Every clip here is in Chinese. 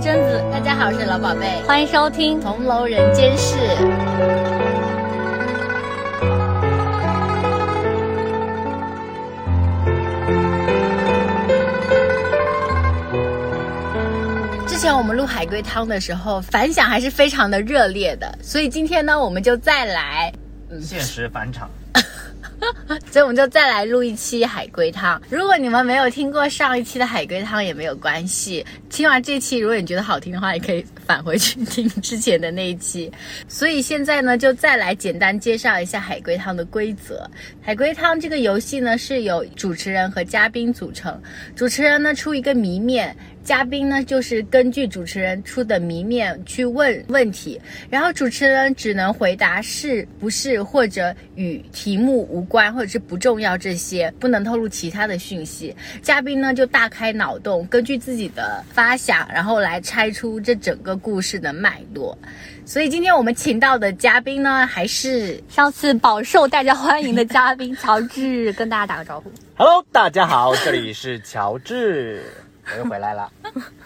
贞子，大家好，我是老宝贝，欢迎收听《红楼人间事》。之前我们录海龟汤的时候，反响还是非常的热烈的，所以今天呢，我们就再来，嗯现实返场。所以我们就再来录一期海龟汤。如果你们没有听过上一期的海龟汤也没有关系，听完这期如果你觉得好听的话，也可以返回去听之前的那一期。所以现在呢，就再来简单介绍一下海龟汤的规则。海龟汤这个游戏呢，是由主持人和嘉宾组成，主持人呢出一个谜面。嘉宾呢，就是根据主持人出的谜面去问问题，然后主持人只能回答是不是或者与题目无关或者是不重要这些，不能透露其他的讯息。嘉宾呢就大开脑洞，根据自己的发想，然后来拆出这整个故事的脉络。所以今天我们请到的嘉宾呢，还是上次饱受大家欢迎的嘉宾乔治，跟大家打个招呼。Hello，大家好，这里是乔治。我又回来了，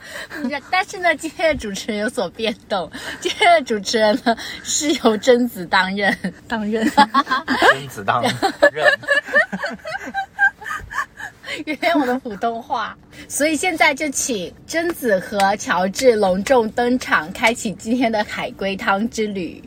但是呢，今天的主持人有所变动。今天的主持人呢是由贞子担任，担任贞子担任。原谅我的普通话，所以现在就请贞子和乔治隆重登场，开启今天的海龟汤之旅。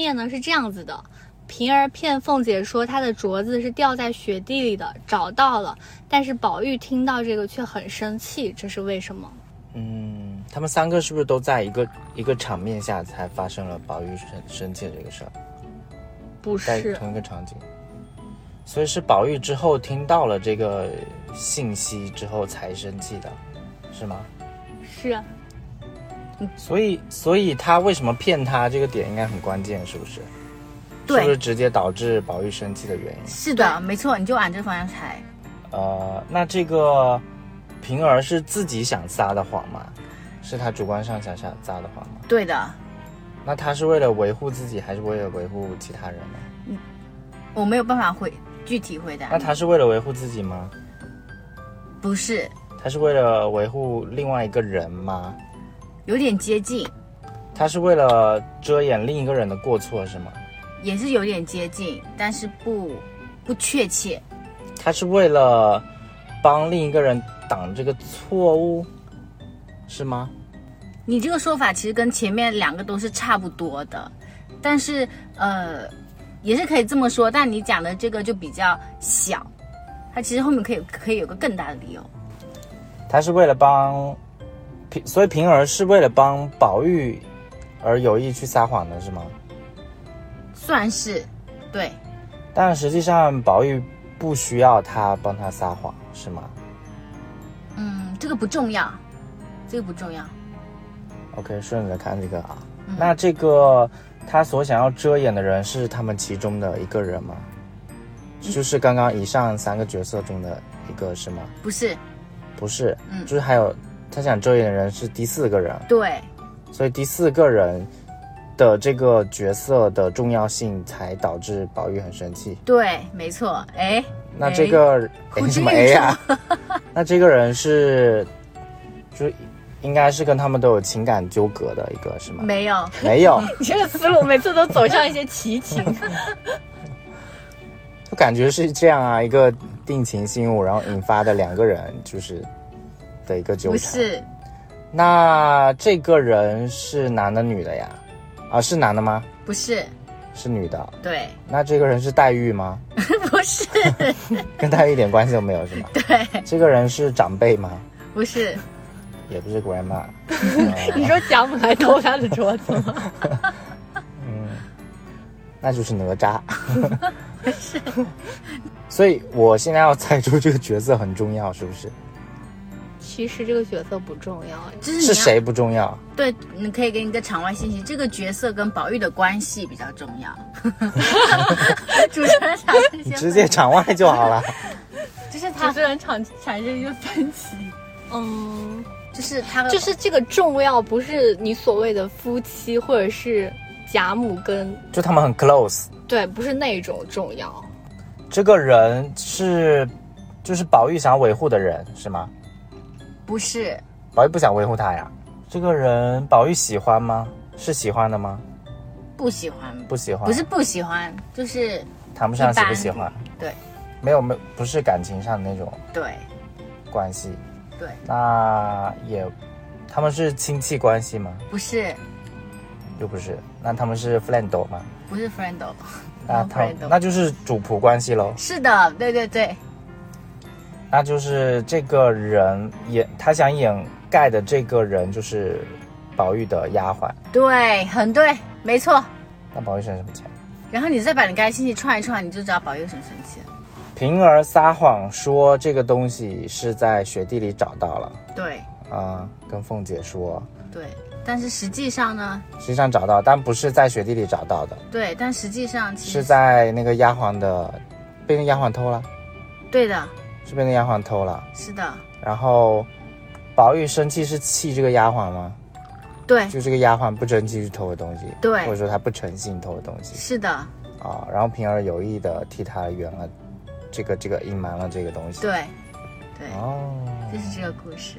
面呢是这样子的，平儿骗凤姐说她的镯子是掉在雪地里的，找到了，但是宝玉听到这个却很生气，这是为什么？嗯，他们三个是不是都在一个一个场面下才发生了宝玉生生气的这个事儿？不是同一个场景，所以是宝玉之后听到了这个信息之后才生气的，是吗？是。所以，所以他为什么骗他这个点应该很关键，是不是？对，是不是直接导致宝玉生气的原因？是的，没错，你就往这个方向猜。呃，那这个平儿是自己想撒的谎吗？是他主观上想想撒的谎吗？对的。那他是为了维护自己，还是为了维护其他人呢？嗯，我没有办法回具体回答。那他是为了维护自己吗？不是。他是为了维护另外一个人吗？有点接近，他是为了遮掩另一个人的过错是吗？也是有点接近，但是不不确切。他是为了帮另一个人挡这个错误，是吗？你这个说法其实跟前面两个都是差不多的，但是呃，也是可以这么说。但你讲的这个就比较小，他其实后面可以可以有个更大的理由。他是为了帮。平，所以平儿是为了帮宝玉而有意去撒谎的是吗？算是，对。但实际上宝玉不需要他帮他撒谎，是吗？嗯，这个不重要，这个不重要。OK，顺着看这个啊，那这个他所想要遮掩的人是他们其中的一个人吗？就是刚刚以上三个角色中的一个是吗？不是，不是，嗯，就是还有。他想遮掩的人是第四个人，对，所以第四个人的这个角色的重要性才导致宝玉很生气。对，没错。哎，那这个 什么 A 啊？那这个人是，就应该是跟他们都有情感纠葛的一个，是吗？没有，没有。你这个思路每次都走向一些奇情。我感觉是这样啊，一个定情信物，然后引发的两个人就是。的一个纠缠，不是，那这个人是男的女的呀？啊，是男的吗？不是，是女的。对，那这个人是黛玉吗？不是，跟黛玉一点关系都没有是吗？对，这个人是长辈吗？不是，也不是 grandma。你说贾母来偷他的桌子吗？嗯，那就是哪吒。是，所以我现在要猜出这个角色很重要，是不是？其实这个角色不重要，是是谁不重要？对，你可以给你个场外信息，这个角色跟宝玉的关系比较重要。主持人产生你直接场外就好了。就是他主持人产产生一个分歧，嗯，就就是他就是这个重要不是你所谓的夫妻或者是贾母跟就他们很 close。对，不是那种重要。这个人是，就是宝玉想要维护的人是吗？不是宝玉不想维护他呀。这个人宝玉喜欢吗？是喜欢的吗？不喜欢，不喜欢，不是不喜欢，就是谈不上喜不喜欢，对没有没有不是感情上的那种对关系。对，那也，他们是亲戚关系吗？不是又不是。那他们是 friend 吗？不是 friend，那他那就是主仆关系喽。是的，对对对，那就是这个人掩他想掩盖的这个人就是宝玉的丫鬟。对，很对，没错。那宝玉生什么气？然后你再把你刚才信息串一串，你就知道宝玉生什么生气了。平儿撒谎说这个东西是在雪地里找到了对啊，跟凤姐说，对，但是实际上呢，实际上找到，但不是在雪地里找到的，对，但实际上是在那个丫鬟的被那丫鬟偷了，对的，是被那丫鬟偷了。是的，然后宝玉生气是气这个丫鬟吗？对就这个丫鬟不争气去偷的东西，对或者说她不诚信偷的东西是的，啊。然后平儿有意的替她圆了这个这个隐瞒了这个东西。对对，哦，就是这个故事。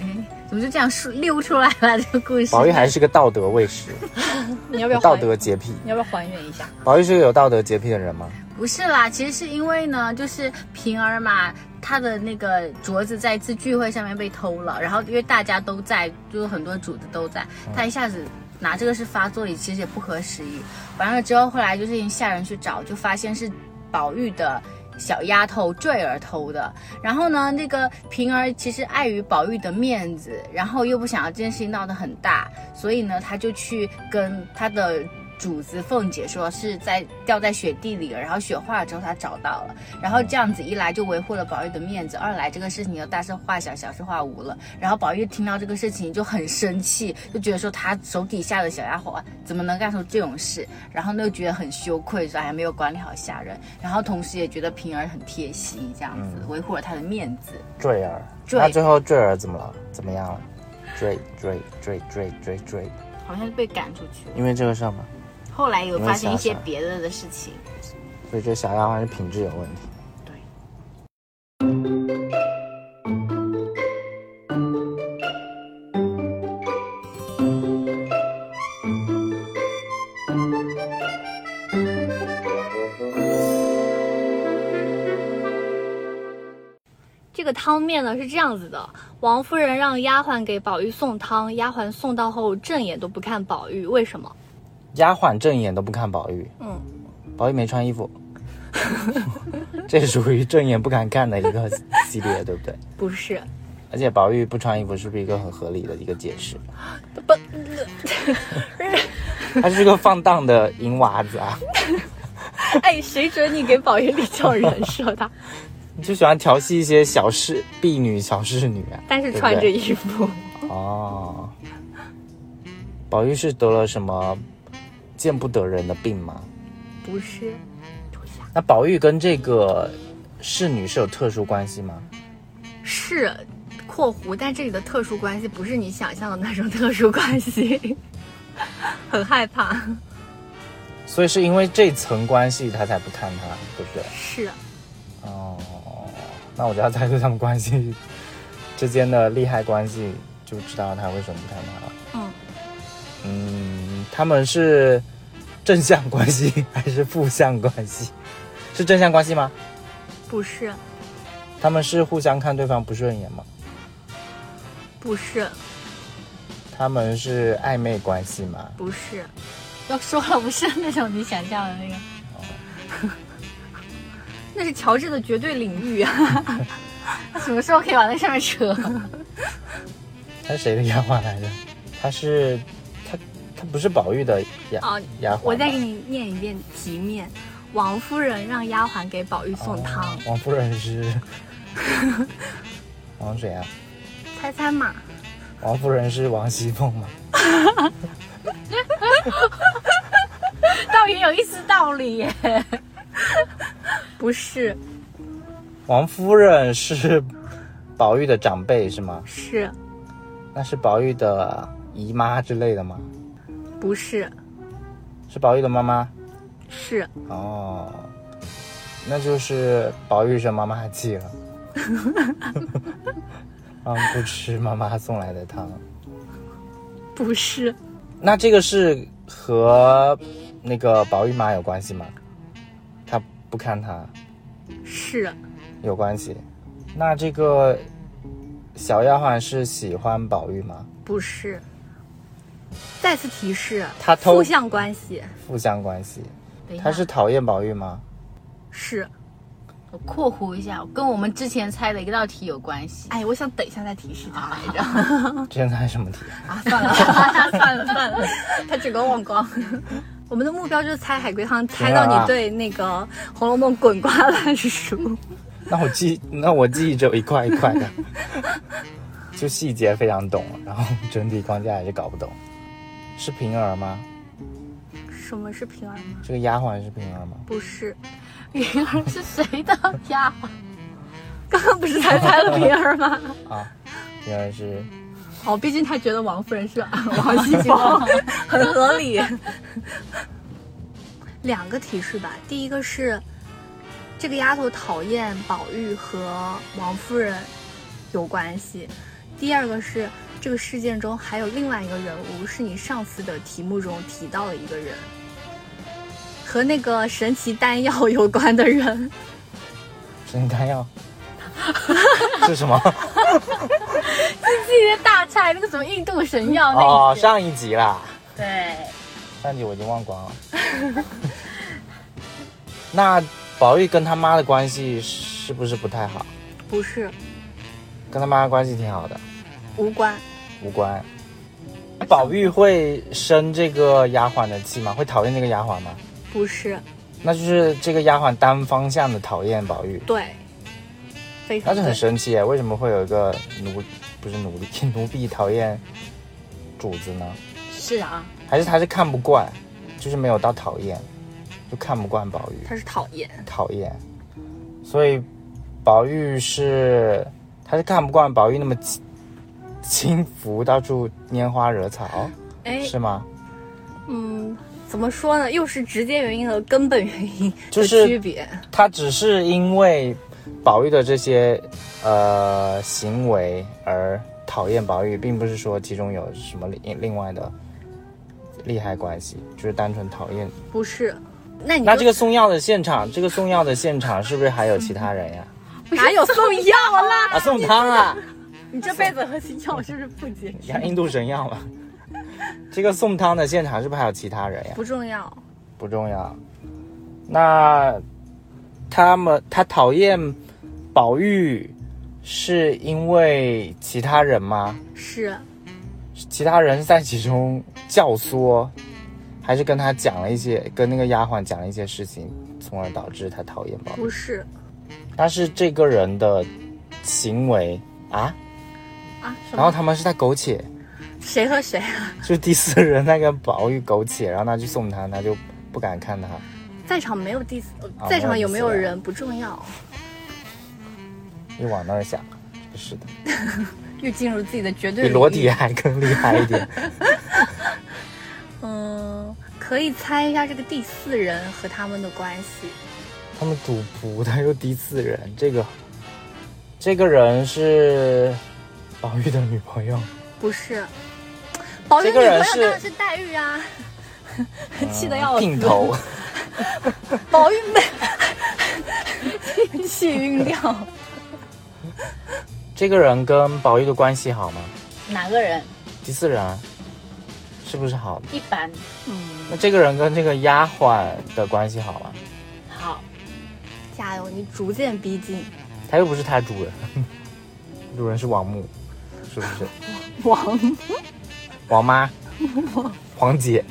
哎，怎么就这样说溜出来了？这个故事，宝玉还是个道德卫士，你要不要道德洁癖。你要不要还原一下？宝玉是个有道德洁癖的人吗？不是啦，其实是因为呢，就是平儿嘛，她的那个镯子在一次聚会上面被偷了，然后因为大家都在，就是很多主子都在，她一下子拿这个事发作，其实也不合时宜。完了之后，后来就是下人去找，就发现是宝玉的。小丫头坠儿偷的，然后呢，那个平儿其实碍于宝玉的面子，然后又不想要这件事情闹得很大，所以呢，她就去跟她的主子凤姐说是在掉在雪地里了，然后雪化了之后她找到了，然后这样子一来就维护了宝玉的面子，二来这个事情就大事化小，小事化无了。然后宝玉听到这个事情就很生气，就觉得说他手底下的小丫鬟怎么能干出这种事，然后呢又觉得很羞愧，说还没有管理好下人，然后同时也觉得平儿很贴心，这样子维护了他的面子。坠儿，坠那最后坠儿怎么了？怎么样了？坠坠坠坠坠坠，好像是被赶出去了，因为这个事儿嘛，后来有发生一些别的的事情。所以这小丫鬟是品质有问题。对。这个汤面呢是这样子的：王夫人让丫鬟给宝玉送汤，丫鬟送到后正眼都不看宝玉，为什么？丫鬟正眼都不看宝玉，嗯，宝玉没穿衣服，这属于正眼不敢看的一个 系列，对不对？不是，而且宝玉不穿衣服是不是一个很合理的一个解释？不，他是个放荡的银娃子啊，哎，谁准你给宝玉立这种人设的？你就喜欢调戏一些小侍婢女、小侍女啊。但是穿着衣服，哦，宝玉是得了什么见不得人的病吗？不是，那宝玉跟这个侍女是有特殊关系吗？是（括弧），但这里的特殊关系不是你想象的那种特殊关系，很害怕。所以是因为这层关系他才不看他，对不对？是，哦，那我就要猜测他们关系之间的利害关系，就知道他为什么不看他了。嗯，嗯，他们是正向关系 还是负向关系？是正向关系吗？不是，他们是互相看对方不顺眼吗？不是，他们是暧昧关系吗？不是，要说了，不是那种你想象的那个。那是乔治的绝对领域啊！他 什么时候可以往那上面扯？他是谁的丫鬟来着？他是不是宝玉的丫啊丫鬟。我再给你念一遍题面：王夫人让丫鬟给宝玉送汤，哦王夫人是 王谁啊？猜猜嘛？王夫人是王熙凤吗？倒也有一丝道理耶。不是，王夫人是宝玉的长辈是吗？是那是宝玉的姨妈之类的吗？不是？是宝玉的妈妈？是哦，那就是宝玉生妈妈气了，嗯，不吃妈妈送来的汤。不是？那这个是和那个宝玉妈有关系吗？他不看他是有关系。那这个小丫鬟是喜欢宝玉吗？不是？再次提示，他偷负向关系负向关系。他是讨厌宝玉吗？是。我括弧一下，跟我们之前猜的一道题有关系。哎，我想等一下再提示他来着。之前猜什么题？啊，算了 算了算了，他整个忘光。我们的目标就是猜海龟汤，猜到你对那个《红楼梦》滚瓜烂熟。那我记，那我记忆只有一块一块的，就细节非常懂，然后整体框架也是搞不懂。是平儿吗？什么是平儿吗？这个丫鬟是平儿吗？不是，云儿是谁的丫鬟？刚刚不是才猜了平儿吗？啊，平儿是哦，毕竟他觉得王夫人是王熙凤，很合理。两个提示吧，第一个是这个丫头讨厌宝玉和王夫人有关系，第二个是这个事件中还有另外一个人物，是你上次的题目中提到的一个人，和那个神奇丹药有关的人。神奇丹药，是什么？自己的大菜那个什么印度神药那哦，上一集啦，对，上一集我已经忘光了。那宝玉跟他妈的关系是不是不太好？不是，跟他妈关系挺好的，无关，无关。宝玉会生这个丫鬟的气吗？会讨厌这个丫鬟吗？不是，那就是这个丫鬟单方向的讨厌宝玉，对，非常那就很对神奇耶。为什么会有一个奴不是奴隶奴婢讨厌主子呢？是啊，还是他是看不惯，就是没有到讨厌，就看不惯宝玉，他是讨厌，讨厌。所以宝玉是他是看不惯宝玉那么轻轻浮，到处拈花惹草，哎，是吗？嗯，怎么说呢？又是直接原因和根本原因的就是区别。他只是因为宝玉的这些呃行为而讨厌宝玉，并不是说其中有什么另另外的利害关系，就是单纯讨厌。不是，那你那这个送药的现场，这个送药的现场是不是还有其他人呀？哪有送药啦？啊，送汤啊！你这辈子和药是不是不结你看印度神药了。这个送汤的现场是不是还有其他人呀？不重要，不重要。那他们他讨厌宝玉，是因为其他人吗？是其他人在其中教唆，还是跟他讲了一些，跟那个丫鬟讲了一些事情，从而导致他讨厌宝玉？不是但是这个人的行为啊，啊？然后？他们是在苟且，谁和谁啊？就第四人在跟宝玉苟且，然后他去送他，他就不敢看他。在场没有第四，啊在场有没有人不重要，你往那儿想，是的，又进入自己的绝对比裸体还更厉害一点。嗯，可以猜一下这个第四人和他们的关系。他们赌博的又第四人，这个这个人是宝玉的女朋友，不是，宝玉女朋友当然是黛玉啊，气得要死。姘头。宝玉没 气晕掉。这个人跟宝玉的关系好吗？哪个人？第四人啊是不是好？一般嗯，那这个人跟这个丫鬟的关系好吗？好，加油，你逐渐逼近他又不是他主人，主人是王母，是不是？王。王妈，黄姐，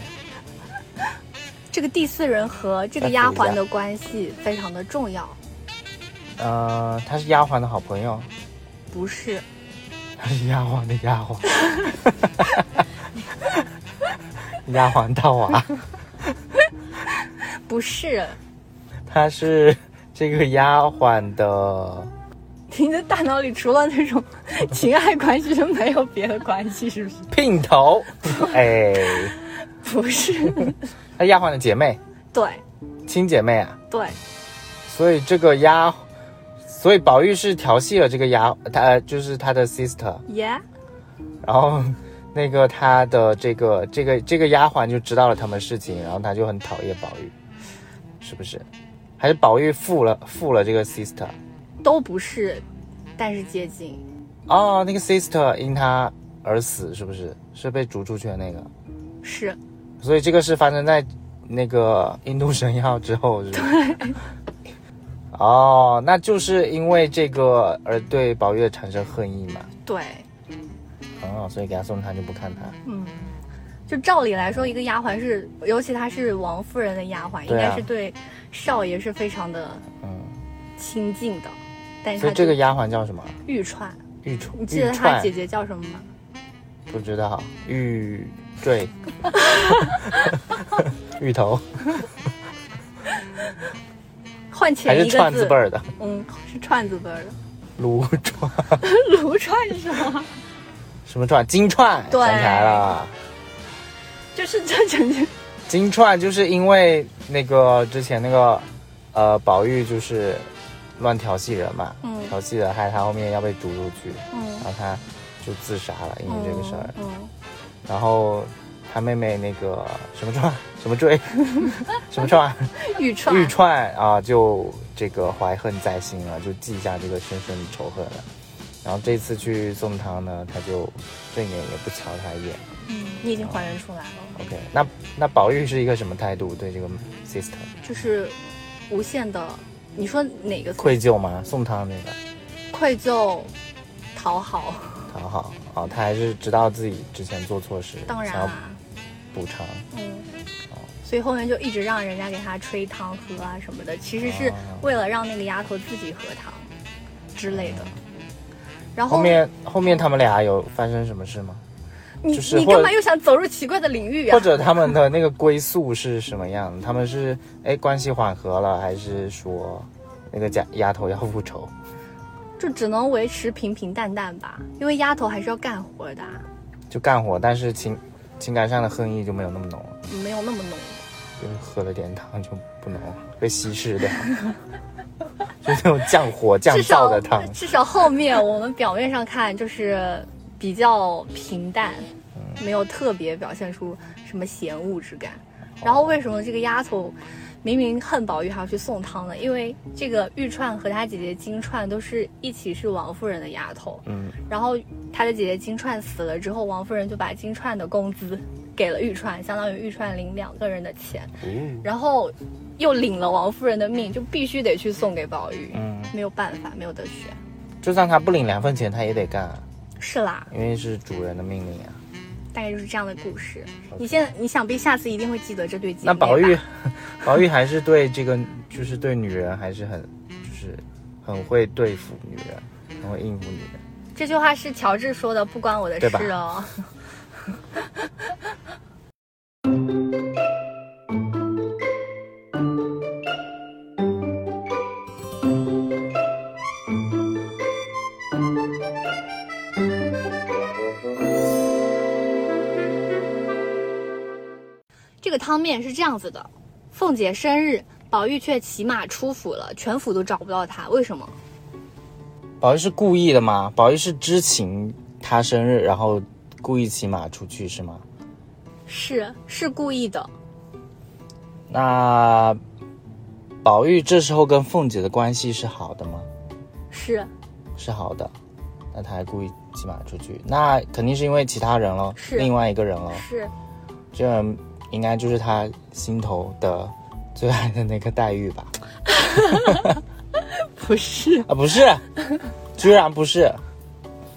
这个第四人和这个丫鬟的关系非常的重要，呃，她是丫鬟的好朋友，不是？她是丫鬟的丫鬟，丫鬟大娃，不是，她是这个丫鬟的你的大脑里除了那种 情爱关系就没有别的关系，是不是？姘头，哎，不是，那丫鬟的姐妹，对亲姐妹啊。对，所以这个丫，所以宝玉是调戏了这个丫，他就是他的 sister，耶、然后那个他的这个这个这个丫鬟就知道了他们事情，然后他就很讨厌宝玉，是不是？还是宝玉负了负了这个 sister？都不是，但是接近。哦，那个 sister 因他而死，是不是？是被逐出去的那个？是所以这个是发生在那个印度神药之后，是吧？对。哦，那就是因为这个而对宝玉产生恨意嘛？对，哦，所以给他送他就不看他。嗯，就照理来说，一个丫鬟是，尤其她是王夫人的丫鬟，应该是对少爷是非常的嗯，亲近的。但是所以这个丫鬟叫什么？玉串，玉串。你记得她姐姐叫什么吗？不知道。玉坠。芋头换还是前一个字串字辈，儿的？嗯，是串字辈儿的。撸串 卢串是什么？什么串？金串。对想起来了。就是这整件金串就是因为那个之前那个呃宝玉就是乱调戏人嘛，嗯调戏了害他后面要被逐出去，嗯然后他就自杀了，因为这个事儿。嗯，然后他妹妹那个什么串 什么坠 什么串嗯玉串，玉串啊，就这个怀恨在心了，就记下这个深深的仇恨了。然后这次去送汤呢，他就正眼也不瞧他一眼。嗯，你已经还原出来了，OK，那那宝玉是一个什么态度对这个 sister？就是无限的。你说哪个愧疚吗？送汤那个愧疚、讨好？讨好哦，他还是知道自己之前做错事，当然啊，补偿。嗯。所以后面就一直让人家给他吹汤喝啊什么的，其实是哦为了让那个丫头自己喝汤之类的。然后后面后面他们俩有发生什么事吗？你就是你干嘛又想走入奇怪的领域啊？或者他们的那个归宿是什么样？他们是哎关系缓和了，还是说那个家丫头要复仇？就只能维持平平淡淡吧，因为丫头还是要干活的啊、就干活，但是情情感上的恨意就没有那么浓了，没有那么浓。就是喝了点汤就不浓，被稀释掉，就那种降火降燥的汤。至少后面我们表面上看就是比较平淡，嗯。没有特别表现出什么嫌恶之感。然后为什么这个丫头明明恨宝玉还要去送汤呢？因为这个玉串和她姐姐金串都是一起是王夫人的丫头，嗯，然后她的姐姐金串死了之后，王夫人就把金串的工资给了玉串，相当于玉串领两个人的钱，嗯然后又领了王夫人的命，就必须得去送给宝玉，嗯，没有办法，没有得选。就算他不领两份钱，他也得干啊，是啦，因为是主人的命令啊。大概就是这样的故事。你现在，你想必下次一定会记得这对姐妹。那宝玉，宝玉还是对这个，就是对女人还是很，就是很会对付女人，很会应付女人。这句话是乔治说的，不关我的事哦。汤面是这样子的：凤姐生日，宝玉却骑马出府了，全府都找不到他，为什么？宝玉是故意的吗？宝玉是知情他生日，然后故意骑马出去是吗？是是故意的，那宝玉这时候跟凤姐的关系是好的吗？是是好的，那他还故意骑马出去，那肯定是因为其他人了，是另外一个人了。是这人应该就是他心头的最爱的那个黛玉吧？不是？啊，不是，居然不是，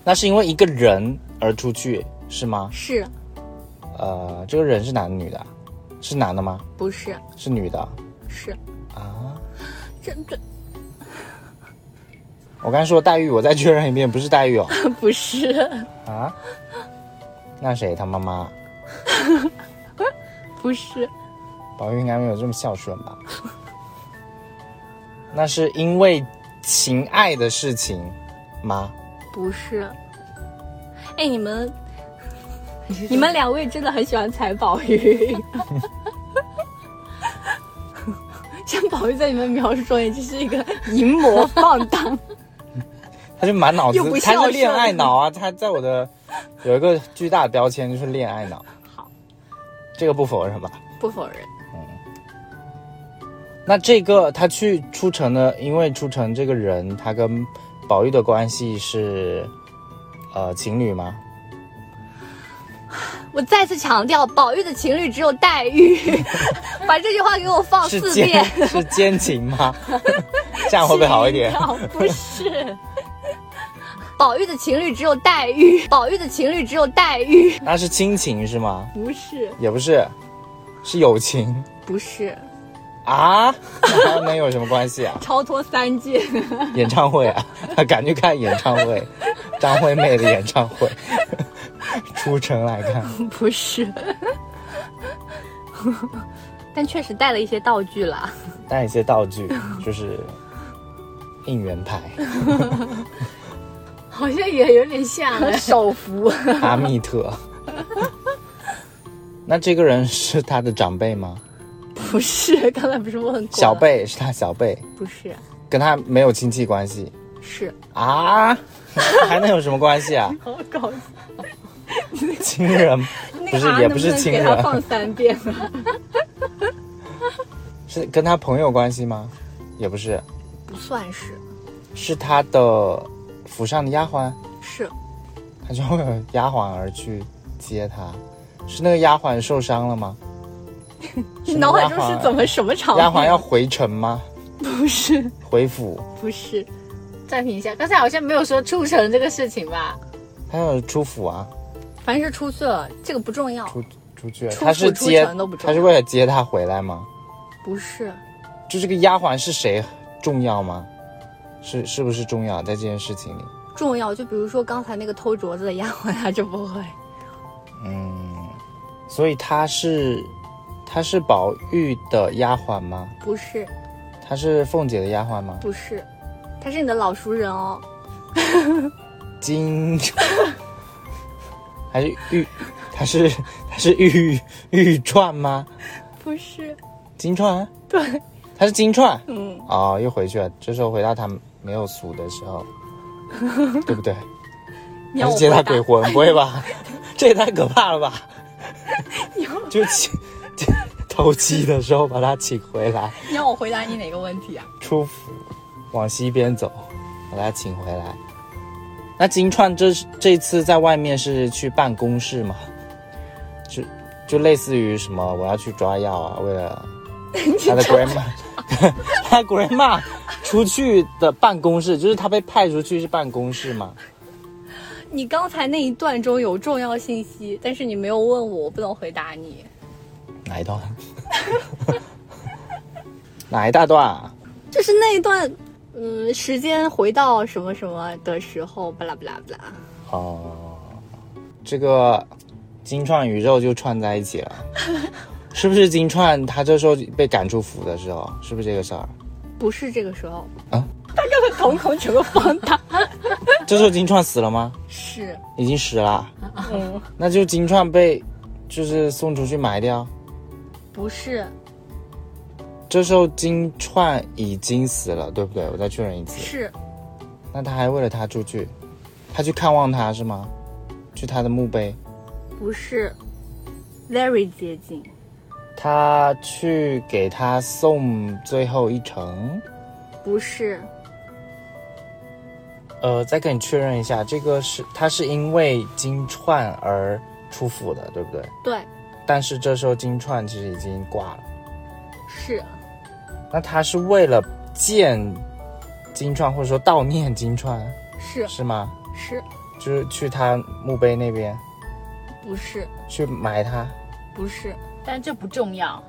那是因为一个人而出去是吗？是呃，这个人是男的女的啊？是男的吗？不是？是女的是啊？真的我刚才说黛玉，我再确认一遍，不是黛玉哦。不是？啊？那谁？他妈妈？不是？宝玉应该没有这么孝顺吧？那是因为情爱的事情吗？不是。哎，你们，你们两位真的很喜欢踩宝玉。像宝玉在你们描述中，也就是一个淫魔放荡。他就满脑子他是恋爱脑啊！他在我的有一个巨大的标签就是恋爱脑。好，这个不否认吧？不否认。嗯那这个他去出城呢，因为出城这个人，他跟宝玉的关系是呃情侣吗？我再次强调，宝玉的情侣只有黛玉。把这句话给我放四遍。是奸情吗？这样会不会好一点？不 是。宝玉的情侣只有黛玉，宝玉的情侣只有黛玉，那是亲情是吗？不是，也不是，是友情不是，啊？那能有什么关系啊？超脱三界。演唱会啊，他赶去看演唱会，张惠妹的演唱会，出城来看。不是，但确实带了一些道具啦。带一些道具，就是应援台、好像也有点像哎。手幅阿密特。那这个人是他的长辈吗？不是，刚才不是问过小？贝是他小贝，不是，跟他没有亲戚关系是啊？还能有什么关系啊？好搞笑。亲人不是，也不是亲人，放三遍啊？是跟他朋友关系吗？也不是，不算是，是他的府上的丫鬟，是他就为了丫鬟而去接他。是那个丫鬟受伤了吗？你脑海中是怎么什么场景？丫鬟要回城吗？不是回府？不是，暂停一下，刚才好像没有说出城这个事情吧？他要出府啊，凡是出去了，这个不重要。出出去了。他是接他是为了接他回来吗？不是，就这个丫鬟是谁重要吗？是是不是重要在这件事情里？重要。就比如说刚才那个偷镯子的丫鬟，她就不会。嗯，所以她是她是宝玉的丫鬟吗？不是，她是凤姐的丫鬟吗？不是，她是你的老熟人哦。金还是玉？她是她是玉玉串吗？不是，金串？对，她是金串。嗯，哦，又回去了。这时候回到他没有俗的时候，对不对？你要是接他鬼魂？不会吧？这也太可怕了吧！就请 偷鸡的时候把他请回来，你要我回答你哪个问题啊？出府往西边走，把他请回来。那金钏这这次在外面是去办公事吗？就就类似于什么，我要去抓药啊，为了 他的 grandma，他 grandma 出去的办公室，就是他被派出去是办公室嘛？你刚才那一段中有重要信息，但是你没有问我，我不能回答你。哪一段？哪一大段啊？就是那一段，嗯，时间回到什么什么的时候，巴拉巴拉巴拉。哦，这个金创宇宙就串在一起了，是不是金钏他这时候被赶出府的时候，是不是这个事儿？不是这个时候啊，他刚才瞳孔全部放大。这时候金钏死了吗？是，已经死了，嗯，那就金钏被就是送出去埋掉。不是，这时候金钏已经死了，对不对？我再确认一次。是那他还为了他出去，他去看望他是吗？去他的墓碑，不是？Very 接近，他去给他送最后一程。不是，呃，再跟你确认一下，这个是他是因为金钏而出府的，对不对？对，但是这时候金钏其实已经挂了，是。那他是为了见金钏，或者说悼念金钏，是。是吗？是，就是去他墓碑那边？不是。去埋他。不是，但这不重要。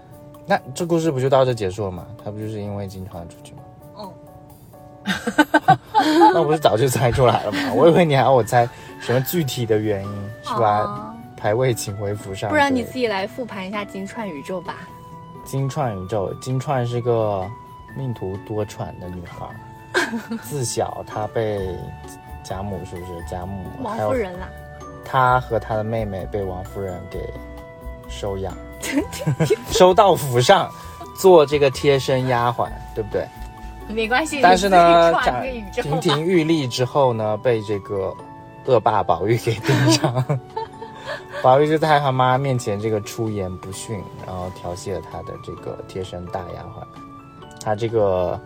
那这故事不就到这结束了吗？他不就是因为金钏出去吗？嗯，那我不是早就猜出来了吗？我以为你还要我猜什么具体的原因，是吧？啊排位请回府上。不然你自己来复盘一下金钏宇宙吧。金钏宇宙，金钏是个命途多舛的女孩儿。自小她被贾母是不是？贾母王夫人啊啦，她和她的妹妹被王夫人给收养，收到府上做这个贴身丫鬟，对不对？没关系。但是呢，亭亭玉立之后呢，被这个恶霸宝玉给盯上。宝玉就在他妈面前这个出言不逊，然后调戏了他的这个贴身大丫鬟。他这个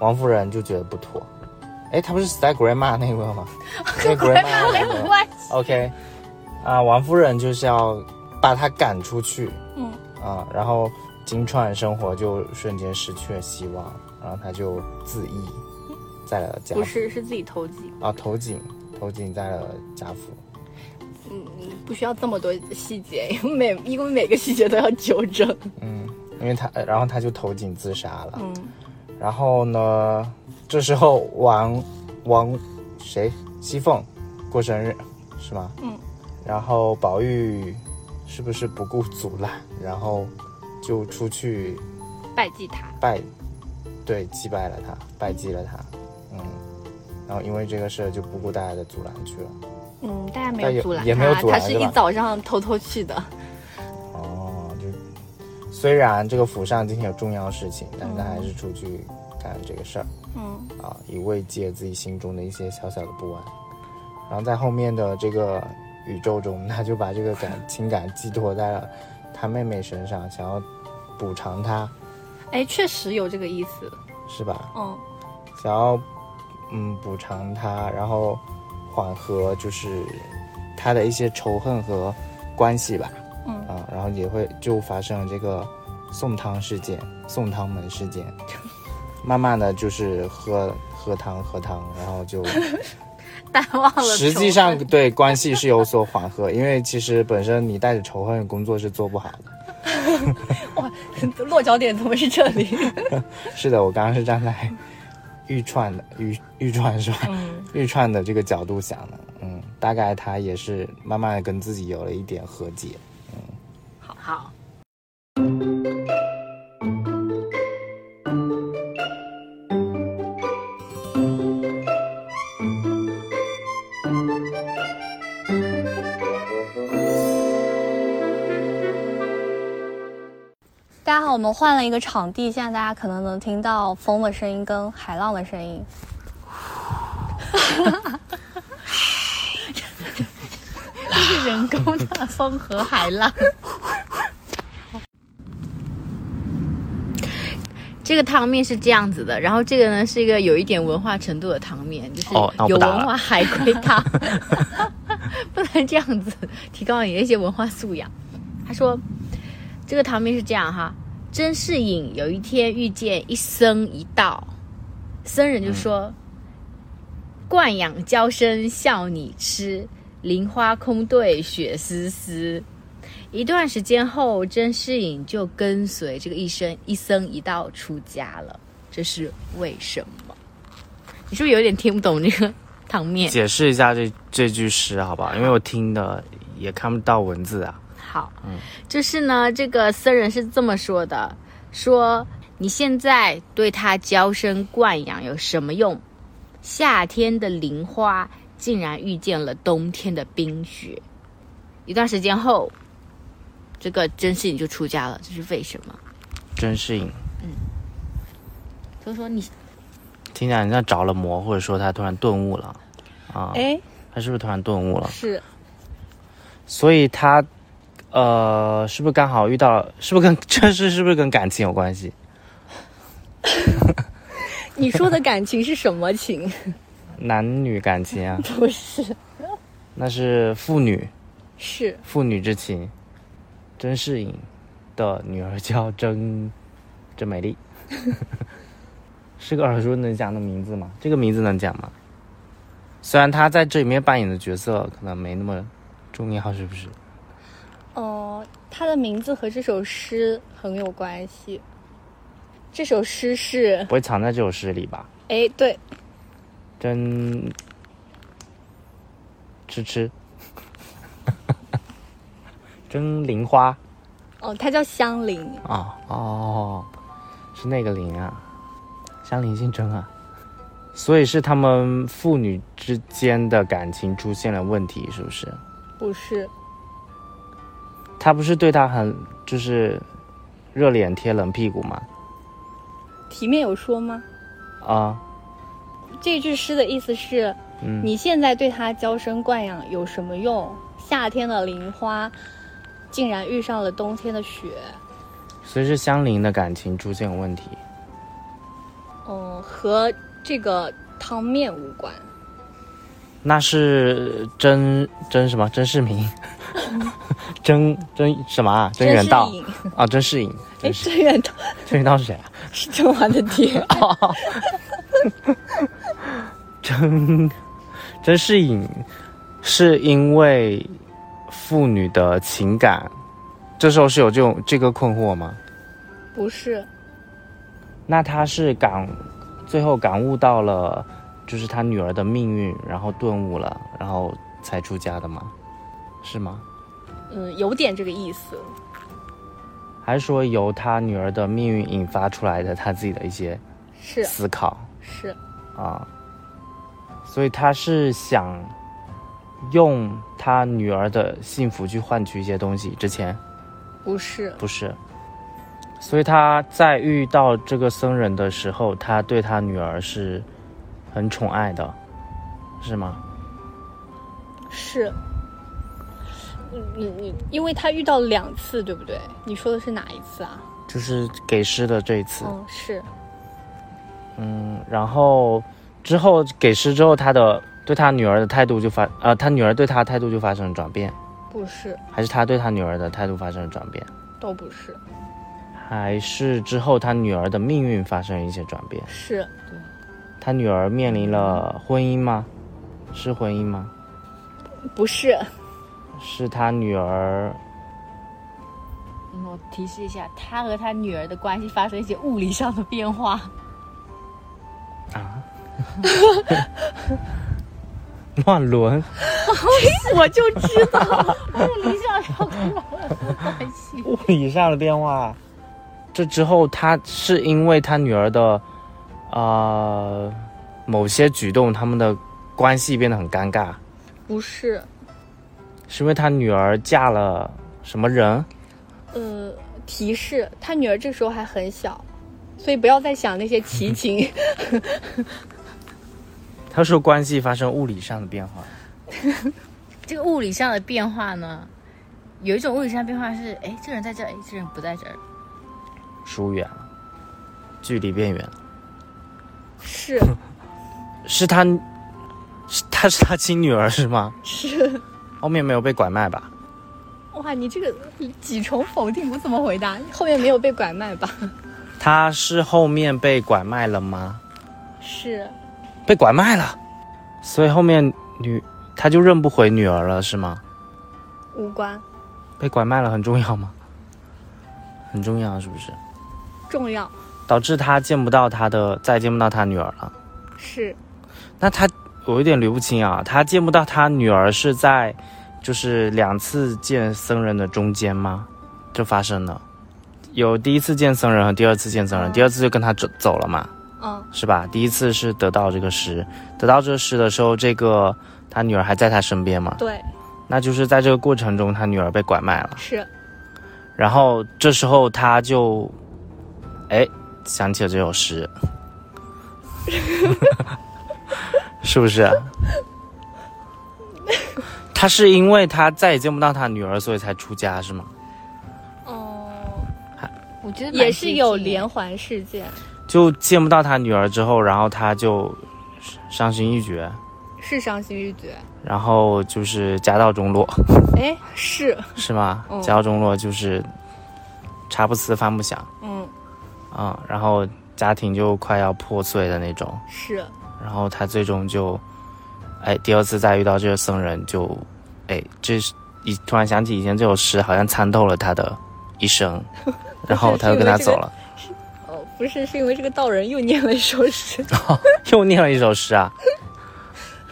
王夫人就觉得不妥。哎，他不是死在 grandma 那个吗？跟 grandma 没有关系 OK，啊，王夫人就是要把他赶出去，嗯，啊，然后金钏生活就瞬间失去了希望，然后他就自缢在了贾府不是，是自己投井。啊，投井投井在了贾府，嗯，不需要这么多细节，因为每因为每个细节都要纠正。嗯，因为他，呃然后他就投井自杀了，嗯，然后呢，这时候王王谁熙凤过生日是吗？嗯，然后宝玉是不是不顾阻拦，然后就出去拜祭他。拜，对，祭拜了他，拜祭了他，嗯，然后因为这个事儿就不顾大家的阻拦去了。嗯，大家没有阻拦也没有他，他是一阻拦是吧早上偷偷去的。哦，就虽然这个府上今天有重要事情，但是他还是出去干这个事儿。嗯啊，以慰藉自己心中的一些小小的不安。然后在后面的这个宇宙中，他就把这个感情感寄托在了他妹妹身上，想要补偿她，哎，确实有这个意思。是吧？嗯想要嗯补偿她，然后缓和就是他的一些仇恨和关系吧。嗯啊，然后也会就发生了这个送汤事件、送汤门事件，慢慢的就是喝喝汤喝汤，然后就 淡忘了。实际上对关系是有所缓和，因为其实本身你带着仇恨工作是做不好的。哇落脚点怎么是这里？是的，我刚刚是站在玉串的玉玉串是吧？嗯玉串的这个角度想的，嗯，大概他也是慢慢的跟自己有了一点和解。嗯好。好，们换了一个场地，现在大家可能能听到风的声音跟海浪的声音。这是人工的风和海浪。这个汤面是这样子的，然后这个呢是一个有一点文化程度的汤面，就是有文化海龟汤，不能这样子，提高你的一些文化素养。他说，这个汤面是这样哈，甄士隐有一天遇见一僧一道，僧人就说：“惯养娇生笑你痴，菱花空对雪丝丝。”一段时间后，甄士隐就跟随这个一生一僧一道出家了，这是为什么？你是不是有点听不懂这个汤面？解释一下这这句诗好不好？因为我听的也看不到文字啊。好，嗯就是呢，这个僧人是这么说的：说你现在对他娇生惯养有什么用？夏天的菱花竟然遇见了冬天的冰雪。一段时间后，这个甄士隐就出家了，这是为什么？甄士隐所以说你听起来很像着了魔，或者说他突然顿悟了啊。哎，他是不是突然顿悟了？是所以他呃，是不是刚好遇到？是不是跟这事是不是跟感情有关系？你说的感情是什么情？男女感情啊，不是，那是父女是父女之情。甄士隐的女儿叫甄甄美丽，是个耳熟能详的名字吗？这个名字能讲吗？虽然他在这里面扮演的角色可能没那么重要，是不是？哦，他的名字和这首诗很有关系。这首诗是，不会藏在这首诗里吧？哎，对，真吃吃，真菱花哦，它叫香菱。啊哦，是那个菱啊，香菱姓甄啊，所以是他们父女之间的感情出现了问题，是不是？不是，他不是对他很就是热脸贴冷屁股吗？题面有说吗？啊，这句诗的意思是，嗯，你现在对他娇生惯养有什么用？夏天的林花，竟然遇上了冬天的雪。所以是相邻的感情出现了问题。嗯，和这个汤面无关。那是真真什么？真世明，甄甄什么啊？甄远道啊？甄士隐，哎，甄远道甄远道是谁啊？是甄嬛的爹。甄甄士隐是因为父女的情感，这时候是有这种这个困惑吗？不是，那他是感最后感悟到了，就是他女儿的命运，然后顿悟了，然后才出家的吗？是吗？嗯，有点这个意思。还是说由他女儿的命运引发出来的他自己的一些是思考是，啊？所以他是想用他女儿的幸福去换取一些东西。之前不是？不是，所以他在遇到这个僧人的时候，他对他女儿是很宠爱的，是吗？是。你你你，因为他遇到两次，对不对？你说的是哪一次啊？就是给诗的这一次，嗯，是嗯，然后之后给诗之后，他的对他女儿的态度就发，呃，他女儿对他态度就发生了转变，不是？还是他对他女儿的态度发生了转变，都不是。还是之后他女儿的命运发生了一些转变？是他女儿面临了婚姻吗？是婚姻吗？不是？是他女儿嗯，我提示一下，他和他女儿的关系发生一些物理上的变化。啊？乱伦？我就知道，物理上要跟乱伦的关系。物理上的变化。这之后，他是因为他女儿的，呃，某些举动，他们的关系变得很尴尬，不是。是因为他女儿嫁了什么人？呃，提示他女儿这时候还很小，所以不要再想那些奇情。他说关系发生物理上的变化。这个物理上的变化呢，有一种物理上的变化是，哎，这个人在这儿，哎，这个人不在这儿。疏远了，距离变远了。是 是他，是他是他亲女儿是吗？是，后面没有被拐卖吧？哇，你这个几重否定，我怎么回答？后面没有被拐卖吧？他是后面被拐卖了吗？是被拐卖了，所以后面女他就认不回女儿了是吗？无关，被拐卖了很重要吗？很重要是不是？重要导致他见不到他的，再见不到他女儿了。是那他我有点捋不清啊，他见不到他女儿是在就是两次见僧人的中间吗？就发生了，有第一次见僧人和第二次见僧人，嗯。第二次就跟他走走了嘛，嗯。是吧？第一次是得到这个诗，得到这个诗的时候，这个他女儿还在他身边嘛？对。那就是在这个过程中，他女儿被拐卖了，是。然后这时候他就，哎，想起了这首诗，是不是？他是因为他再也见不到他女儿，所以才出家是吗？哦，我觉得也是有连环事件，就见不到他女儿之后，然后他就伤心欲绝，是伤心欲绝。然后就是家道中落，哎，是是吗？嗯家道中落就是茶不思饭不想嗯啊、然后家庭就快要破碎的那种。是然后他最终就，哎，第二次再遇到这个僧人就，哎，这是一突然想起以前这首诗好像参透了他的一生，然后他就跟他走了，哦，不是，是因为这个道人又念了一首诗。又念了一首诗啊。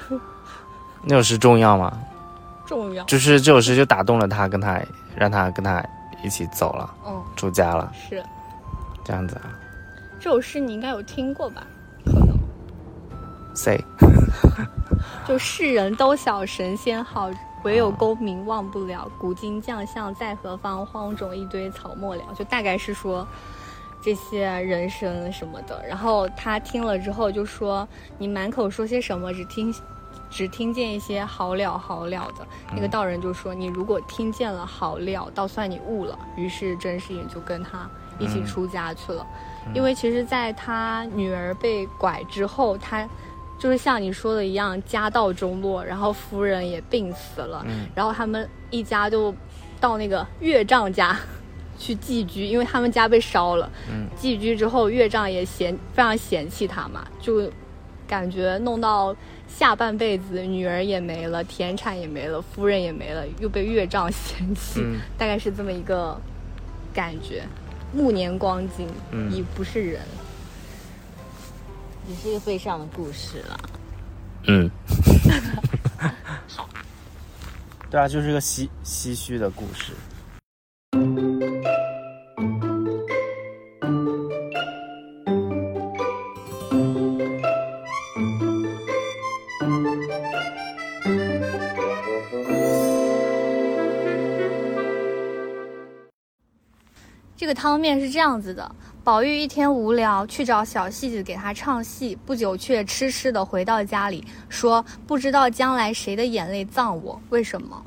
那首诗重要吗？重要。就是这首诗就打动了他，跟他让他跟他一起走了，哦，出家了，是这样子啊。这首诗你应该有听过吧？谁？就世人都晓神仙好，唯有功名忘不了。古今将相在何方？荒冢一堆草没了。就大概是说这些人生什么的。然后他听了之后就说：“你满口说些什么？只听 只听见一些好了好了的。”那个道人就说：“你如果听见了好了，倒算你悟了。”于是甄士隐就跟他一起出家去了。因为其实，在他女儿被拐之后，他。就是像你说的一样，家道中落，然后夫人也病死了，然后他们一家就到那个岳丈家 去寄居，因为他们家被烧了。寄居之后，岳丈也嫌非常嫌弃他嘛，就感觉弄到下半辈子，女儿也没了，田产也没了，夫人也没了，又被岳丈 嫌弃，大概是这么一个感觉。暮年光景，已不是人。也是一个悲伤的故事了。嗯，好，对啊，就是一个唏唏嘘的故事。这个汤面是这样子的。宝玉一天无聊，去找小戏子给他唱戏。不久，却痴痴的回到家里，说：“不知道将来谁的眼泪葬我？为什么？”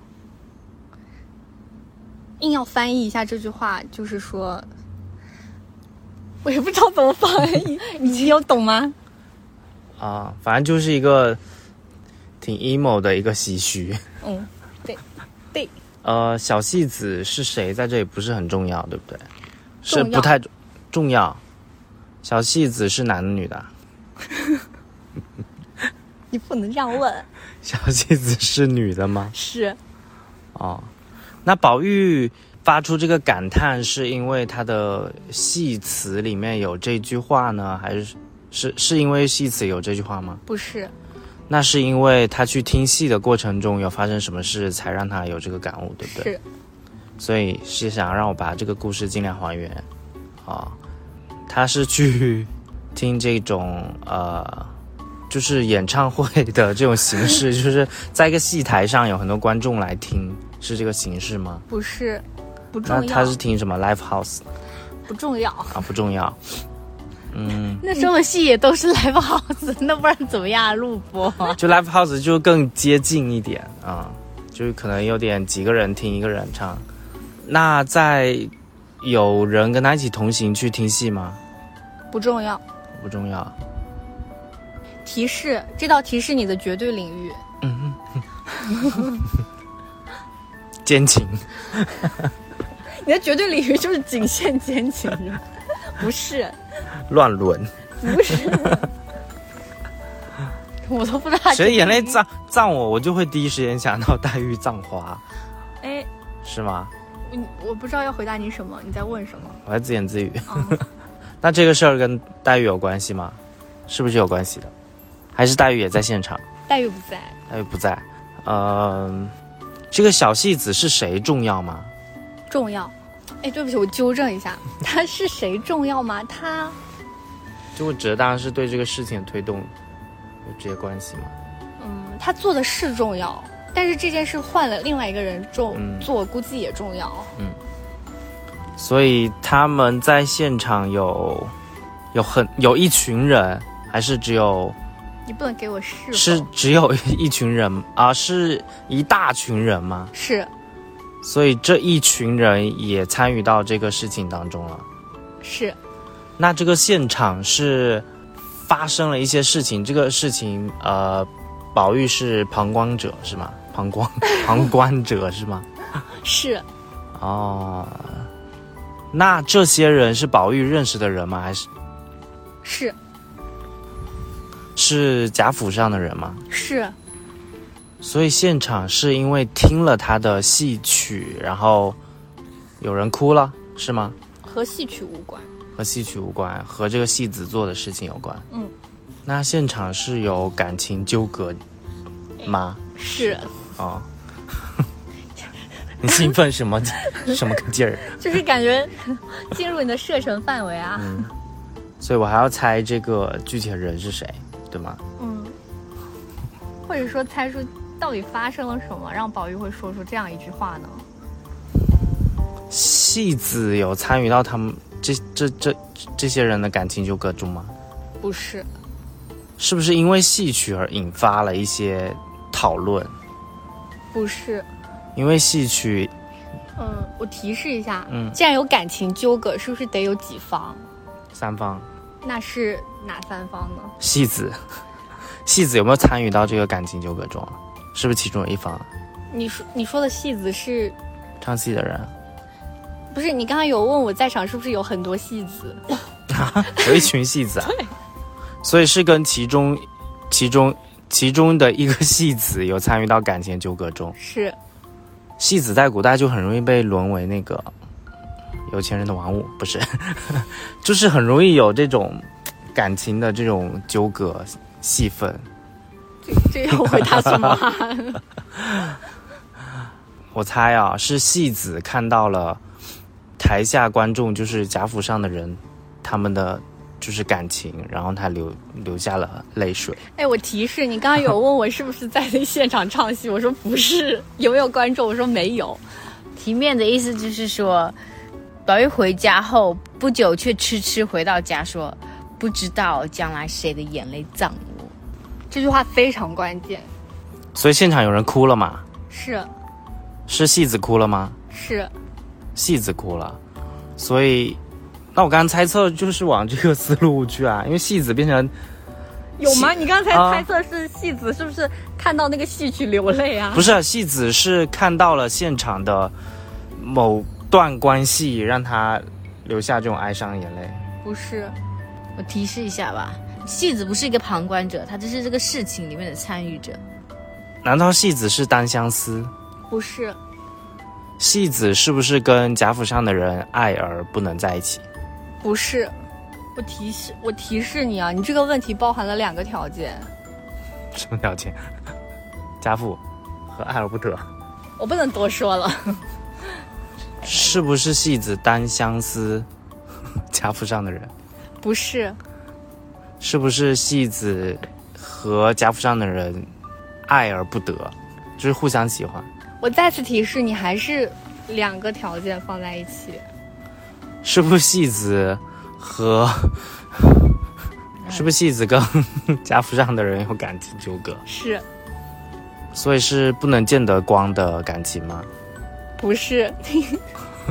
硬要翻译一下这句话，就是说，我也不知道怎么翻译。你有懂吗？啊，反正就是一个挺 emo 的一个唏嘘。嗯，对，对。呃，小戏子是谁，在这里不是很重要，对不对？是不太重。要，小戏子是男的女的？你不能这样问。小戏子是女的吗？是。哦，那宝玉发出这个感叹，是因为他的戏词里面有这句话呢，还是是是因为戏词有这句话吗？不是。那是因为他去听戏的过程中有发生什么事，才让他有这个感悟，对不对？是。所以是想让我把这个故事尽量还原，啊。他是去听这种呃，就是演唱会的这种形式，就是在一个戏台上有很多观众来听，是这个形式吗？不是，不重要。那他是听什么 live house？不重要啊，不重要。嗯，那什么戏也都是 live house，那不然怎么样录播？就 live house 就更接近一点啊，就是可能有点几个人听一个人唱。那在有人跟他一起同行去听戏吗？不重要，不重要。提示，这道题是你的绝对领域。嗯，奸情。你的绝对领域就是仅限奸情，不是？乱伦。不是。我都不知道。谁眼泪葬葬我，我就会第一时间想到黛玉葬花。哎，是吗？我我不知道要回答你什么，你在问什么？我在自言自语。那这个事儿跟黛玉有关系吗？是不是有关系的？还是黛玉也在现场？黛玉不在。黛玉不在。嗯，这个小戏子是谁重要吗？重要。哎，对不起，我纠正一下，他是谁重要吗？他，就我指的当然是对这个事情的推动有直接关系吗？嗯，他做的是重要，但是这件事换了另外一个人重做，估计也重要。嗯。所以他们在现场有，有很有一群人，还是只有？你不能给我试是只有一群人啊？是一大群人吗？是。所以这一群人也参与到这个事情当中了。是。那这个现场是发生了一些事情，这个事情呃，宝玉是旁观者是吗？旁观旁观者是吗？是。哦。那这些人是宝玉认识的人吗？还是是是贾府上的人吗？是。所以现场是因为听了他的戏曲，然后有人哭了，是吗？和戏曲无关。和戏曲无关，和这个戏子做的事情有关。嗯。那现场是有感情纠葛吗？是。哦。你兴奋什么 什么个劲儿？就是感觉进入你的射程范围啊。嗯，所以我还要猜这个具体的人是谁，对吗？嗯，或者说猜出到底发生了什么，让宝玉会说出这样一句话呢？戏子有参与到他们这这这这些人的感情纠葛中吗？不是，是不是因为戏曲而引发了一些讨论？不是，因为戏曲，嗯，我提示一下，嗯既然有感情纠葛，是不是得有几方？三方那是哪三方呢？戏子，戏子有没有参与到这个感情纠葛中啊？是不是其中有一方你说你说的戏子是唱戏的人？不是？你刚刚有问我在场是不是有很多戏子？有一群戏子啊，所以是跟其中、其中、其中的一个戏子有参与到感情纠葛中。是，戏子在古代就很容易被沦为那个有钱人的玩物，不是，就是很容易有这种感情的这种纠葛戏份。这要回答什么啊？我猜啊，是戏子看到了台下观众，就是贾府上的人，他们的就是感情，然后他流流下了泪水。哎，我提示你，刚刚有问我是不是在那现场唱戏，我说不是。有没有观众？我说没有。题面的意思就是说，宝玉回家后不久，却痴痴回到家说：“不知道将来谁的眼泪葬我。这句话非常关键。所以现场有人哭了吗？是是戏子哭了吗？是，戏子哭了，所以那我刚刚猜测就是往这个思路去啊，因为戏子变成有吗？你刚才啊猜测是戏子，是不是看到那个戏曲流泪啊？不是戏子是看到了现场的某段关系，让他流下这种哀伤的眼泪。不是，”我提示一下吧，戏子不是一个旁观者，他只是这个事情里面的参与者。难道戏子是单相思？不是，戏子是不是跟贾府上的人爱而不能在一起？不是。我提示我提示你啊，你这个问题包含了两个条件，什么条件？家父和爱而不得，我不能多说了。是不是戏子单相思 家父上的人？不是，是不是戏子和家父上的人爱而不得，就是互相喜欢？我再次提示你，还是两个条件放在一起。是不是戏子和是不是戏子跟 贾府上的人有感情纠葛，是所以是不能见得光的感情吗？不是？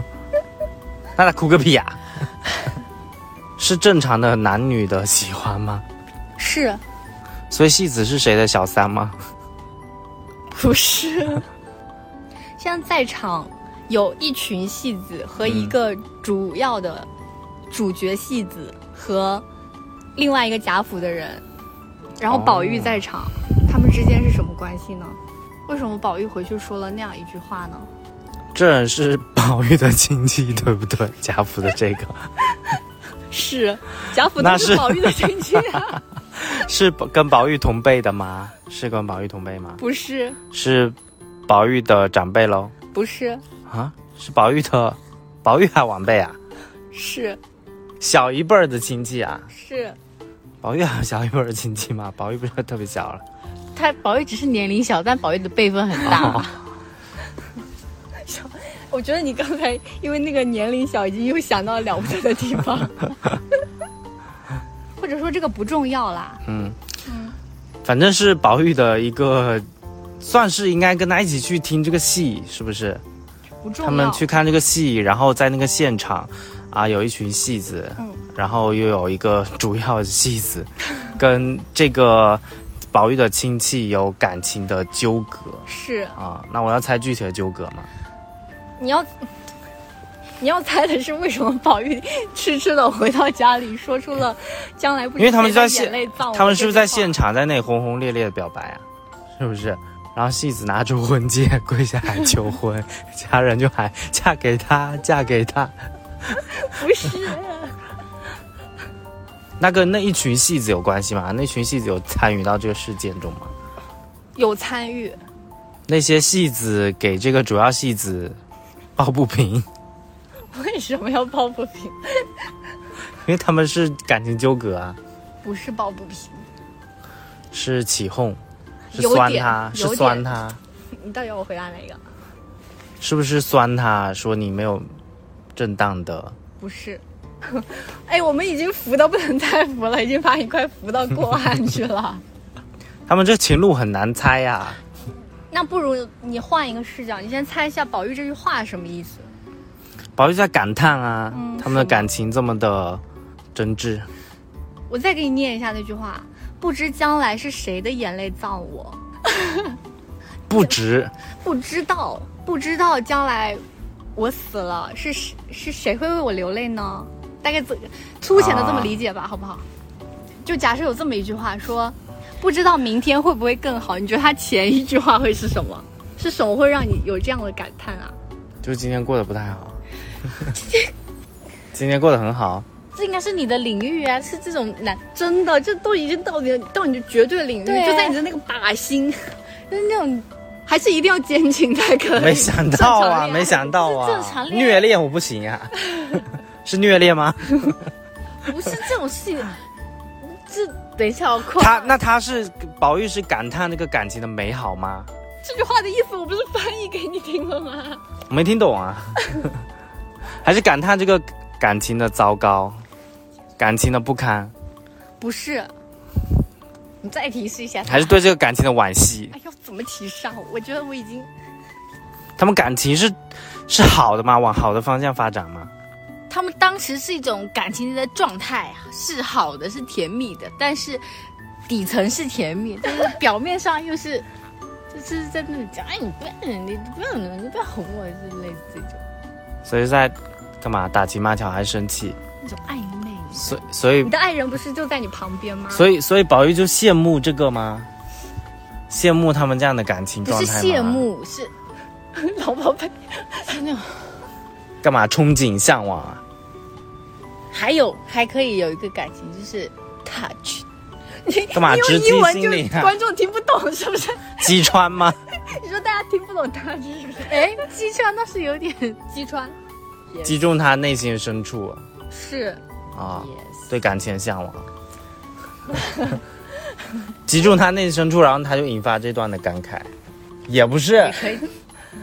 那他哭个屁呀、是正常的男女的喜欢吗？是所以戏子是谁的小三吗？不是？现在在场有一群戏子和一个主要的主角戏子和另外一个贾府的人，然后宝玉在场，他们之间是什么关系呢？为什么宝玉回去说了那样一句话呢？这人是宝玉的亲戚，对不对？贾府的这个 是贾府那是宝玉的亲戚啊，是跟宝玉同辈的吗？是跟宝玉同辈吗？不是是宝玉的长辈喽？不是啊，是宝玉的，宝玉还晚辈啊？是小一辈儿的亲戚啊？是，宝玉还有小一辈儿的亲戚吗？宝玉不是特别小了？他宝玉只是年龄小，但宝玉的辈分很大。我觉得你刚才因为那个年龄小，已经又想到了不得的地方，或者说这个不重要啦。嗯嗯，反正是宝玉的一个，算是应该跟他一起去听这个戏，是不是？不重要。他们去看这个戏，然后在那个现场，啊，有一群戏子，嗯然后又有一个主要的戏子，跟这个宝玉的亲戚有感情的纠葛是啊。那我要猜具体的纠葛吗？你要你要猜的是为什么宝玉痴痴的回到家里，说出了将来不因为他们就在现他们是不是在现场在那里轰轰烈烈的表白啊？是不是？然后戏子拿出婚戒跪下来求婚，家人就喊嫁给他，嫁给他。不是？那跟那一群戏子有关系吗？那群戏子有参与到这个事件中吗？有参与，那些戏子给这个主要戏子抱不平，为什么要抱不平？因为他们是感情纠葛啊，不是抱不平，是起哄。是酸他，是酸他，你到底要我回答哪个？是不是酸他说你没有正当的？不是。哎，我们已经扶到不能再扶了，已经把你快扶到过岸去了。他们这情路很难猜呀、那不如你换一个视角，你先猜一下宝玉这句话什么意思？宝玉在感叹啊，嗯他们的感情这么的真挚。我再给你念一下那句话：不知将来是谁的眼泪葬我，不值，不知道，不知道将来我死了是谁是谁会为我流泪呢？大概这粗浅的这么理解吧，好不好？就假设有这么一句话说，不知道明天会不会更好，你觉得他前一句话会是什么？是什么会让你有这样的感叹啊？就今天过得不太好。今天过得很好，这应该是你的领域啊，是这种男，真的，这都已经到你的到你的绝对领域，就在你的那个靶心，就是那种，还是一定要奸情才可以。没想到啊，没想到啊，正常恋虐恋我不行呀、是虐恋吗？不是这种事情。这等一下，我快他那他是宝玉是感叹那个感情的美好吗？这句话的意思，我不是翻译给你听了吗？我没听懂啊，还是感叹这个感情的糟糕，感情的不堪，不是，你再提示一下，还是对这个感情的惋惜？哎，呦怎么提示啊？我觉得我已经他们感情是是好的吗？往好的方向发展吗？他们当时是一种感情的状态啊，是好的，是甜蜜的，但是底层是甜蜜，但是表面上又是就是在那里讲，哎，你不要，你不要，你不要哄我，是类似这种所以在干嘛打情骂俏还生气？那种暧昧。所以所以你的爱人不是就在你旁边吗？所以所以宝玉就羡慕这个吗？羡慕他们这样的感情不是状态吗？羡慕，是 老宝贝，是那种，干嘛憧憬向往啊？还有还可以有一个感情就是 touch，你干嘛直击用英文心灵啊就观众听不懂是不是？击穿吗？你说大家听不懂 touch 是不是？哎，击穿倒是有点击穿击中他内心深处是啊对感情的向往，击中他内心深处，然后他就引发这段的感慨，也不是也，可以，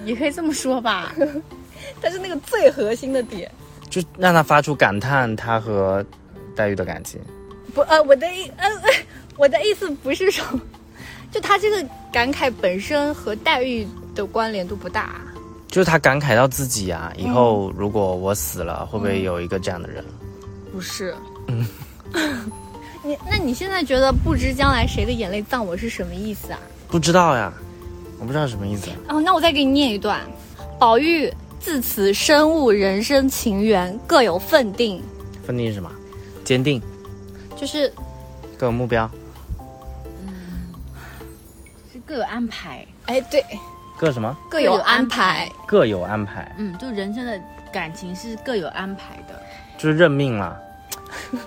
也可以这么说吧。但是那个最核心的点，就让他发出感叹他和黛玉的感情。不呃，我的意呃，呃 我的意思不是说，就他这个感慨本身和黛玉的关联度不大。就是他感慨到自己啊，以后如果我死了，会不会有一个这样的人？不是，嗯 你那你现在觉得不知将来谁的眼泪葬我是什么意思啊？不知道呀，我不知道什么意思。哦，那我再给你念一段：宝玉自此深悟人生情缘各有分定，分定是什么？坚定，就是各有目标，嗯是各有安排，哎对，各什么？各有安排。各有安排，嗯，就人生的感情是各有安排的。就是认命了。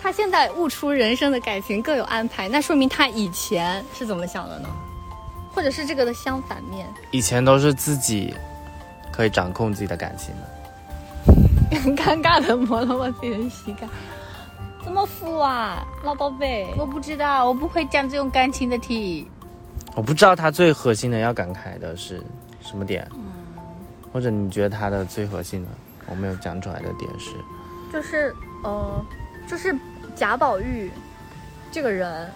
他现在悟出人生的感情各有安排，那说明他以前是怎么想的呢？或者是这个的相反面？以前都是自己可以掌控自己的感情的，很 尴尬的摸了摸自己的膝盖，怎么敷啊，老宝贝？我不知道，我不会讲这种感情的题。我不知道他最核心的要感慨的是什么点，或者你觉得他的最核心的我没有讲出来的点是，就是呃，就是贾宝玉这个人，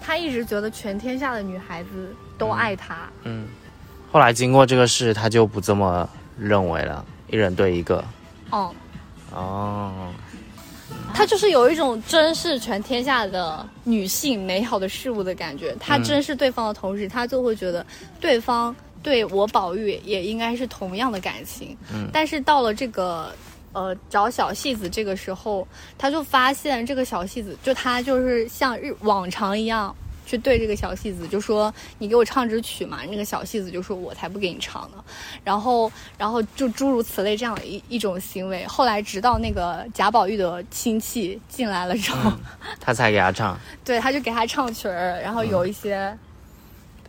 他一直觉得全天下的女孩子都爱他。嗯，后来经过这个事，他就不这么认为了，一人对一个。哦、哦，他就是有一种珍视全天下的女性美好的事物的感觉。他嗯珍视对方的同时，他就会觉得对方对我宝玉也应该是同样的感情。嗯但是到了这个呃找小戏子这个时候，他就发现这个小戏子就他就是像日往常一样。去对这个小戏子就说：“你给我唱支曲嘛。”那个小戏子就说：“我才不给你唱呢。”然后，然后就诸如此类这样的一一种行为。后来，直到那个贾宝玉的亲戚进来了之后，他才给他唱，对，他就给他唱曲儿，然后有一些、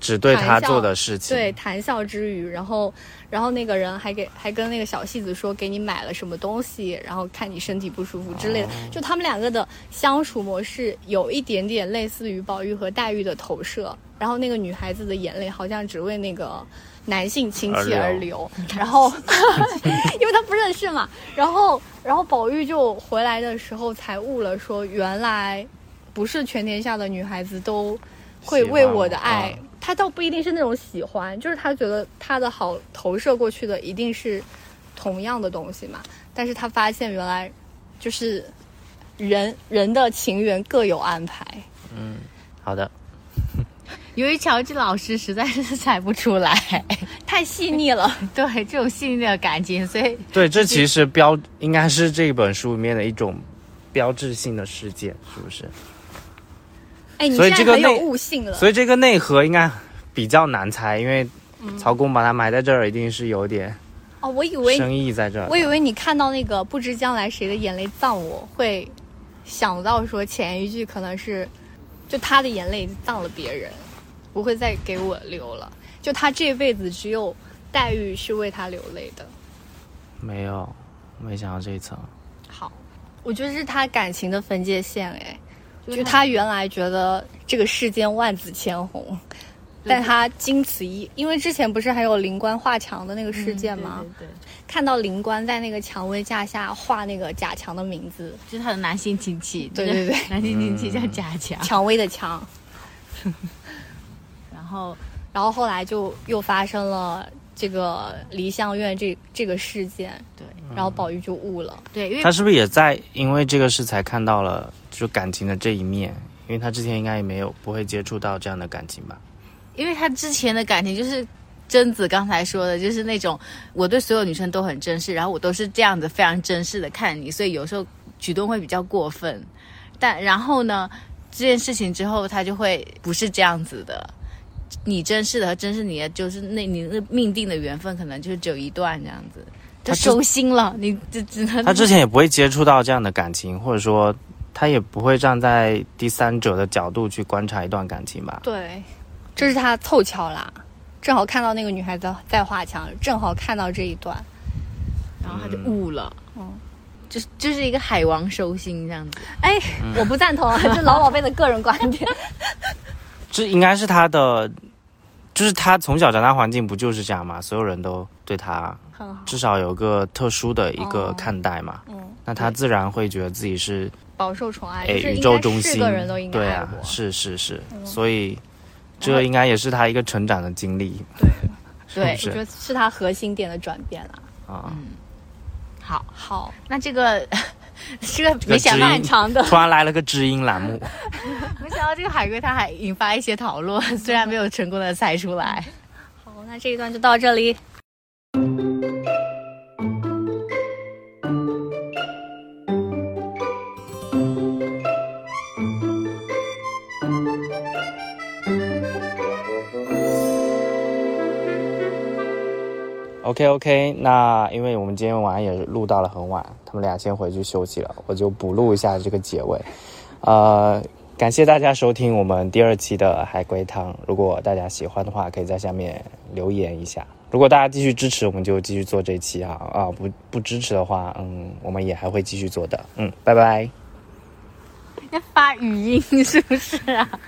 只对他做的事情。对，谈笑之余，然后，然后那个人还给还跟那个小戏子说给你买了什么东西，然后看你身体不舒服之类的。就他们两个的相处模式有一点点类似于宝玉和黛玉的投射，然后那个女孩子的眼泪好像只为那个男性亲戚而而流，然后 因为他不认识嘛，然后然后宝玉就回来的时候才悟了，说原来不是全天下的女孩子都会为我的爱，他倒不一定是那种喜欢，就是他觉得他的好投射过去的一定是同样的东西嘛。但是他发现原来就是人人的情缘各有安排。嗯好的，由于乔治老师实在是 猜不出来，太细腻了，对这种细腻的感情，所以对，这其实标应该是这本书里面的一种标志性的事件，是不是？哎，你所以这个内悟性了。所以这个内核应该比较难猜，因为曹公把它埋在这儿，一定是有点哦，我以为深意在这儿。我以为你看到那个不知将来谁的眼泪葬我，会想到说前一句可能是，就他的眼泪葬了别人，不会再给我流了。就他这辈子只有黛玉是为他流泪的。没有，没想到这一层。好，我觉得是他感情的分界线，哎，就他原来觉得这个世间万紫千红，但他经此一，因为之前不是还有灵官画墙的那个事件吗？对对对，看到灵官在那个蔷薇架下画那个贾强的名字，就是他的男性亲戚，对对对，男性亲戚叫贾强，蔷薇的蔷。然后然后后来就又发生了这个梨香院这这个事件，对然后宝玉就悟了。对，因为他是不是也在因为这个事才看到了就感情的这一面？因为他之前应该也没有不会接触到这样的感情吧？因为他之前的感情就是贞子刚才说的，就是那种我对所有女生都很珍视，然后我都是这样子非常珍视的看你，所以有时候举动会比较过分。但然后呢，这件事情之后，他就会不是这样子的。你珍视的和珍视你的，就是那你那命定的缘分，可能就只有一段这样子，就他收心了。你就只能他之前也不会接触到这样的感情，或者说他也不会站在第三者的角度去观察一段感情吧？对，这是他凑巧啦，正好看到那个女孩子在画墙，正好看到这一段。然后他就悟了，嗯就是就是一个海王收心这样子。哎，我不赞同啊，这老宝贝的个人观点。这应该是他的，就是他从小长大环境不就是这样吗？所有人都对他很好，至少有个特殊的一个哦看待嘛，嗯，那他自然会觉得自己是饱受宠爱，哎宇就是应该宙中心，是个人都应该对啊爱过，。是是是，嗯所以这应该也是他一个成长的经历对，对是我觉得是他核心点的转变了。啊。好，好，那这个 这个没想到知音长的突然来了个知音栏目，没想到这个海龟它还引发一些讨论，虽然没有成功的猜出来。好，那这一段就到这里。OK OK，那因为我们今天晚上也录到了很晚，他们俩先回去休息了，我就补录一下这个结尾。呃，感谢大家收听我们第二期的海龟汤。如果大家喜欢的话，可以在下面留言一下。如果大家继续支持，我们就继续做这期哈啊！不不支持的话，嗯，我们也还会继续做的。嗯，拜拜。要发语音是不是啊？